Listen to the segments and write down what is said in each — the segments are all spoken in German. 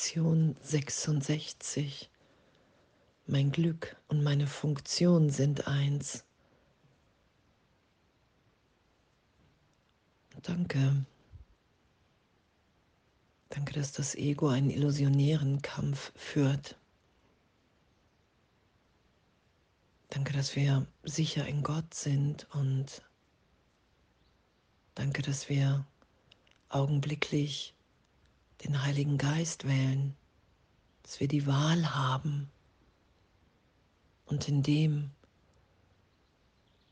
Lektion 66. Mein Glück und meine Funktion sind eins. Danke. Danke, dass das Ego einen illusionären Kampf führt. Danke, dass wir sicher in Gott sind und danke, dass wir augenblicklich den Heiligen Geist wählen, dass wir die Wahl haben und in dem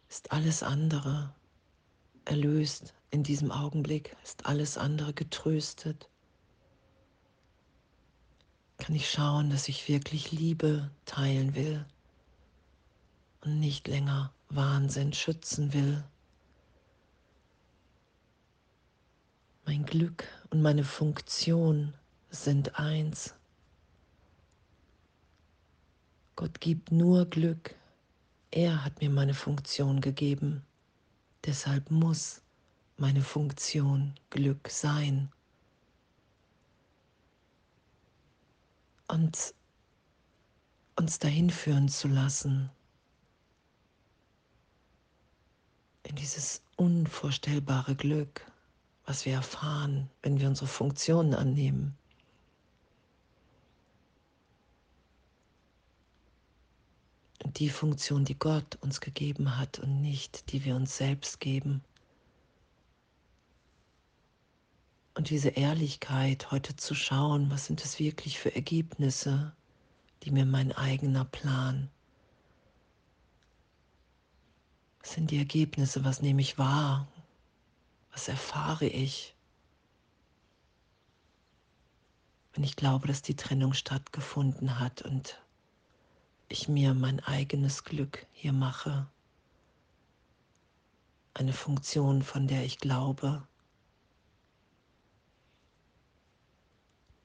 ist alles andere erlöst. In diesem Augenblick ist alles andere getröstet. Kann ich schauen, dass ich wirklich Liebe teilen will und nicht länger Wahnsinn schützen will. Mein Glück und meine Funktion sind eins. Gott gibt nur Glück. Er hat mir meine Funktion gegeben. Deshalb muss meine Funktion Glück sein. Und uns dahin führen zu lassen, in dieses unvorstellbare Glück, was wir erfahren, wenn wir unsere Funktionen annehmen. Und die Funktion, die Gott uns gegeben hat und nicht die wir uns selbst geben. Und diese Ehrlichkeit, heute zu schauen, was sind es wirklich für Ergebnisse, die mir mein eigener Plan Was sind die Ergebnisse? Was nehme ich wahr? Was erfahre ich? Wenn ich glaube, dass die Trennung stattgefunden hat und ich mir mein eigenes Glück hier mache. Eine Funktion, von der ich glaube,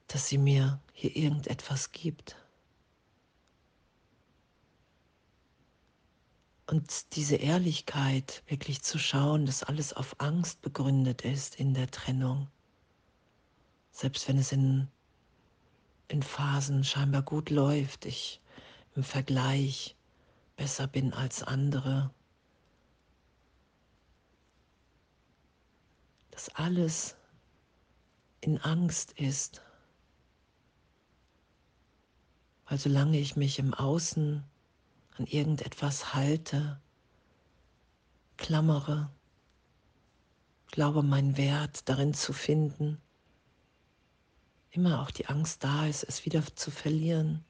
dass sie mir hier irgendetwas gibt. Und diese Ehrlichkeit, wirklich zu schauen, dass alles auf Angst begründet ist in der Trennung, selbst wenn es in, in Phasen scheinbar gut läuft, ich im Vergleich besser bin als andere, dass alles in Angst ist, weil solange ich mich im Außen an irgendetwas halte, klammere, glaube meinen Wert darin zu finden, immer auch die Angst da ist, es wieder zu verlieren,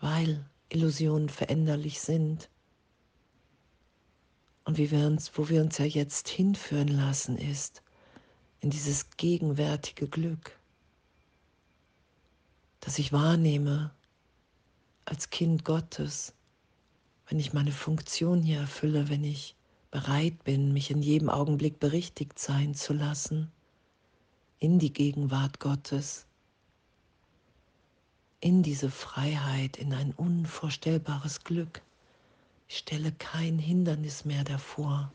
weil Illusionen veränderlich sind. Und wie wir uns, wo wir uns ja jetzt hinführen lassen, ist in dieses gegenwärtige Glück, das ich wahrnehme, als Kind Gottes, wenn ich meine Funktion hier erfülle, wenn ich bereit bin, mich in jedem Augenblick berichtigt sein zu lassen, in die Gegenwart Gottes, in diese Freiheit, in ein unvorstellbares Glück. Ich stelle kein Hindernis mehr davor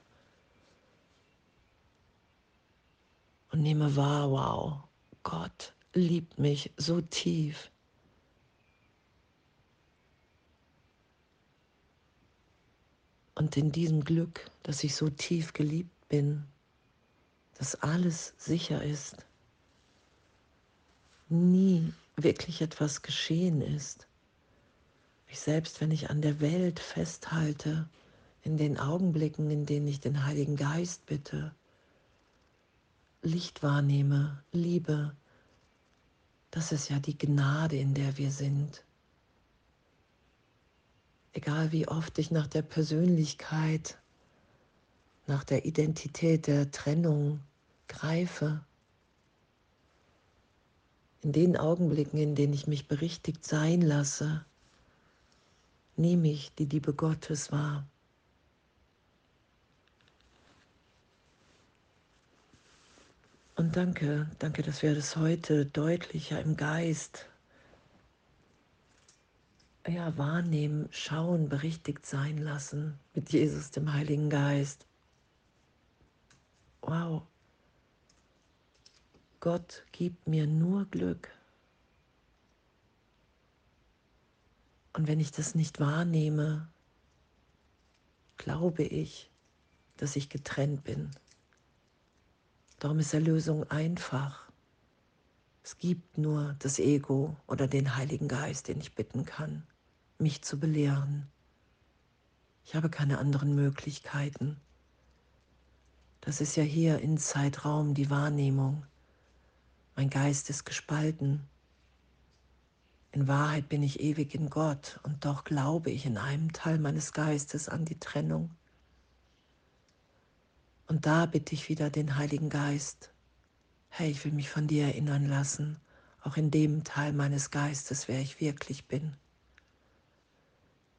und nehme wahr, wow, Gott liebt mich so tief, Und in diesem Glück, dass ich so tief geliebt bin, dass alles sicher ist, nie wirklich etwas geschehen ist. Ich selbst, wenn ich an der Welt festhalte, in den Augenblicken, in denen ich den Heiligen Geist bitte, Licht wahrnehme, Liebe, das ist ja die Gnade, in der wir sind egal wie oft ich nach der Persönlichkeit, nach der Identität der Trennung greife, in den Augenblicken, in denen ich mich berichtigt sein lasse, nehme ich die Liebe Gottes wahr. Und danke, danke, dass wir das heute deutlicher im Geist ja, wahrnehmen, schauen, berichtigt sein lassen mit Jesus, dem Heiligen Geist. Wow, Gott gibt mir nur Glück. Und wenn ich das nicht wahrnehme, glaube ich, dass ich getrennt bin. Darum ist Erlösung einfach. Es gibt nur das Ego oder den Heiligen Geist, den ich bitten kann mich zu belehren. Ich habe keine anderen Möglichkeiten. Das ist ja hier in Zeitraum die Wahrnehmung. Mein Geist ist gespalten. In Wahrheit bin ich ewig in Gott und doch glaube ich in einem Teil meines Geistes an die Trennung. Und da bitte ich wieder den Heiligen Geist, hey, ich will mich von dir erinnern lassen, auch in dem Teil meines Geistes, wer ich wirklich bin.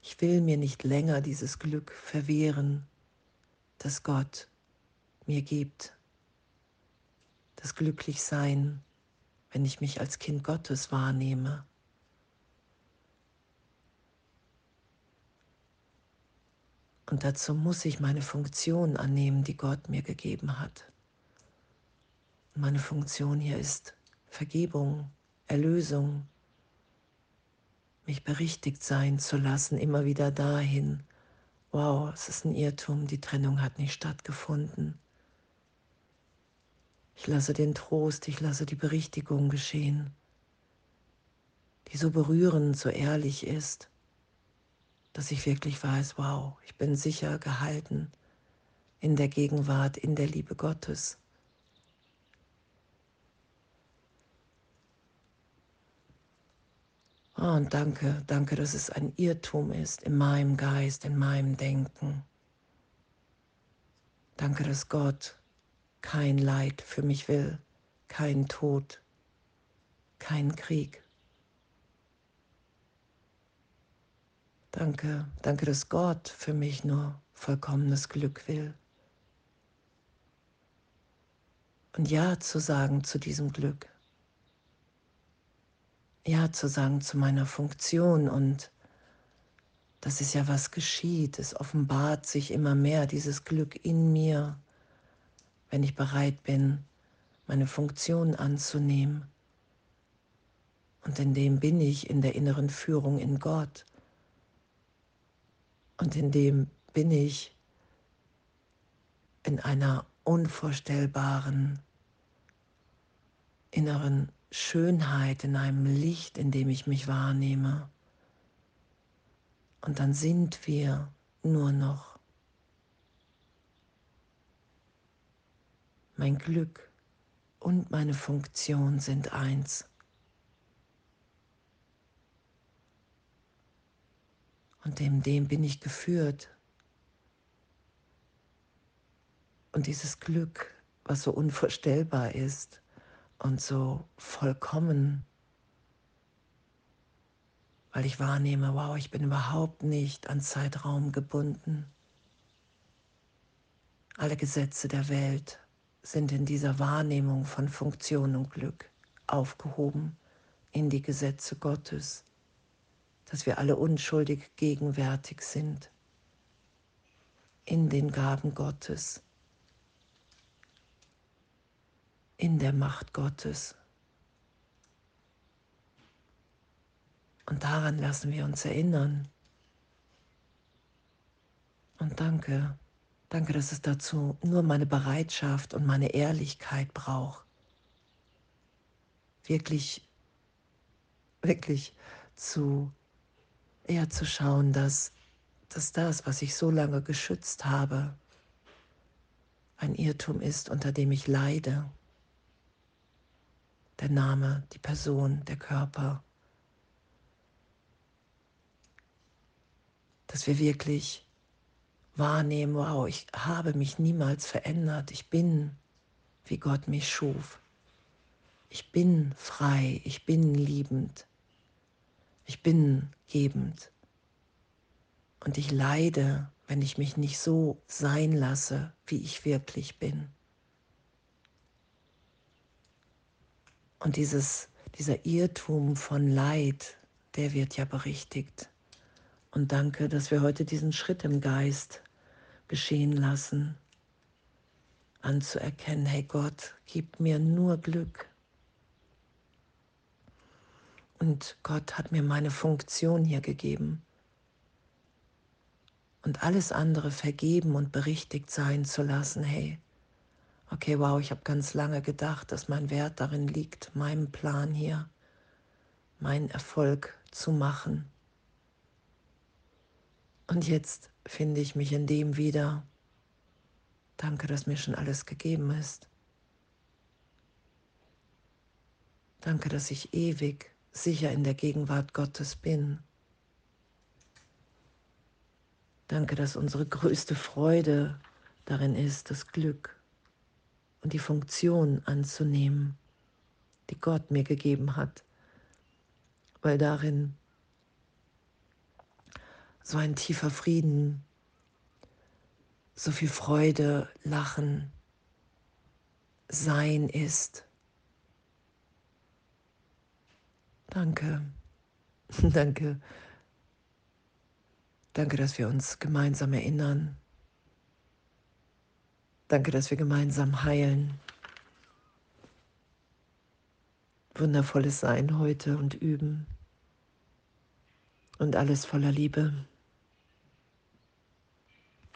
Ich will mir nicht länger dieses Glück verwehren, das Gott mir gibt. Das Glücklichsein, wenn ich mich als Kind Gottes wahrnehme. Und dazu muss ich meine Funktion annehmen, die Gott mir gegeben hat. Meine Funktion hier ist Vergebung, Erlösung, mich berichtigt sein zu lassen, immer wieder dahin. Wow, es ist ein Irrtum, die Trennung hat nicht stattgefunden. Ich lasse den Trost, ich lasse die Berichtigung geschehen, die so berührend, so ehrlich ist, dass ich wirklich weiß, wow, ich bin sicher gehalten in der Gegenwart, in der Liebe Gottes. Oh, und danke, danke, dass es ein Irrtum ist in meinem Geist, in meinem Denken. Danke, dass Gott kein Leid für mich will, kein Tod, kein Krieg. Danke, danke, dass Gott für mich nur vollkommenes Glück will. Und Ja zu sagen zu diesem Glück. Ja zu sagen zu meiner Funktion und das ist ja was geschieht. Es offenbart sich immer mehr dieses Glück in mir, wenn ich bereit bin, meine Funktion anzunehmen. Und in dem bin ich in der inneren Führung in Gott. Und in dem bin ich in einer unvorstellbaren inneren Schönheit, in einem Licht, in dem ich mich wahrnehme. Und dann sind wir nur noch. Mein Glück und meine Funktion sind eins. Und in dem bin ich geführt. Und dieses Glück, was so unvorstellbar ist, und so vollkommen, weil ich wahrnehme, wow, ich bin überhaupt nicht an Zeitraum gebunden. Alle Gesetze der Welt sind in dieser Wahrnehmung von Funktion und Glück aufgehoben in die Gesetze Gottes, dass wir alle unschuldig gegenwärtig sind in den Gaben Gottes. In der Macht Gottes. Und daran lassen wir uns erinnern. Und danke, danke, dass es dazu nur meine Bereitschaft und meine Ehrlichkeit braucht. Wirklich, wirklich zu, eher zu schauen, dass, dass das, was ich so lange geschützt habe, ein Irrtum ist, unter dem ich leide der Name, die Person, der Körper. Dass wir wirklich wahrnehmen, wow, ich habe mich niemals verändert, ich bin, wie Gott mich schuf. Ich bin frei, ich bin liebend, ich bin gebend. Und ich leide, wenn ich mich nicht so sein lasse, wie ich wirklich bin. Und dieses, dieser Irrtum von Leid, der wird ja berichtigt. Und danke, dass wir heute diesen Schritt im Geist geschehen lassen, anzuerkennen, hey Gott, gib mir nur Glück. Und Gott hat mir meine Funktion hier gegeben. Und alles andere vergeben und berichtigt sein zu lassen, hey, okay, wow, ich habe ganz lange gedacht, dass mein Wert darin liegt, meinem Plan hier, meinen Erfolg zu machen. Und jetzt finde ich mich in dem wieder. Danke, dass mir schon alles gegeben ist. Danke, dass ich ewig sicher in der Gegenwart Gottes bin. Danke, dass unsere größte Freude darin ist, das Glück und die Funktion anzunehmen, die Gott mir gegeben hat, weil darin so ein tiefer Frieden, so viel Freude, Lachen, Sein ist. Danke, danke, danke, dass wir uns gemeinsam erinnern. Danke, dass wir gemeinsam heilen. Wundervolles Sein heute und üben. Und alles voller Liebe.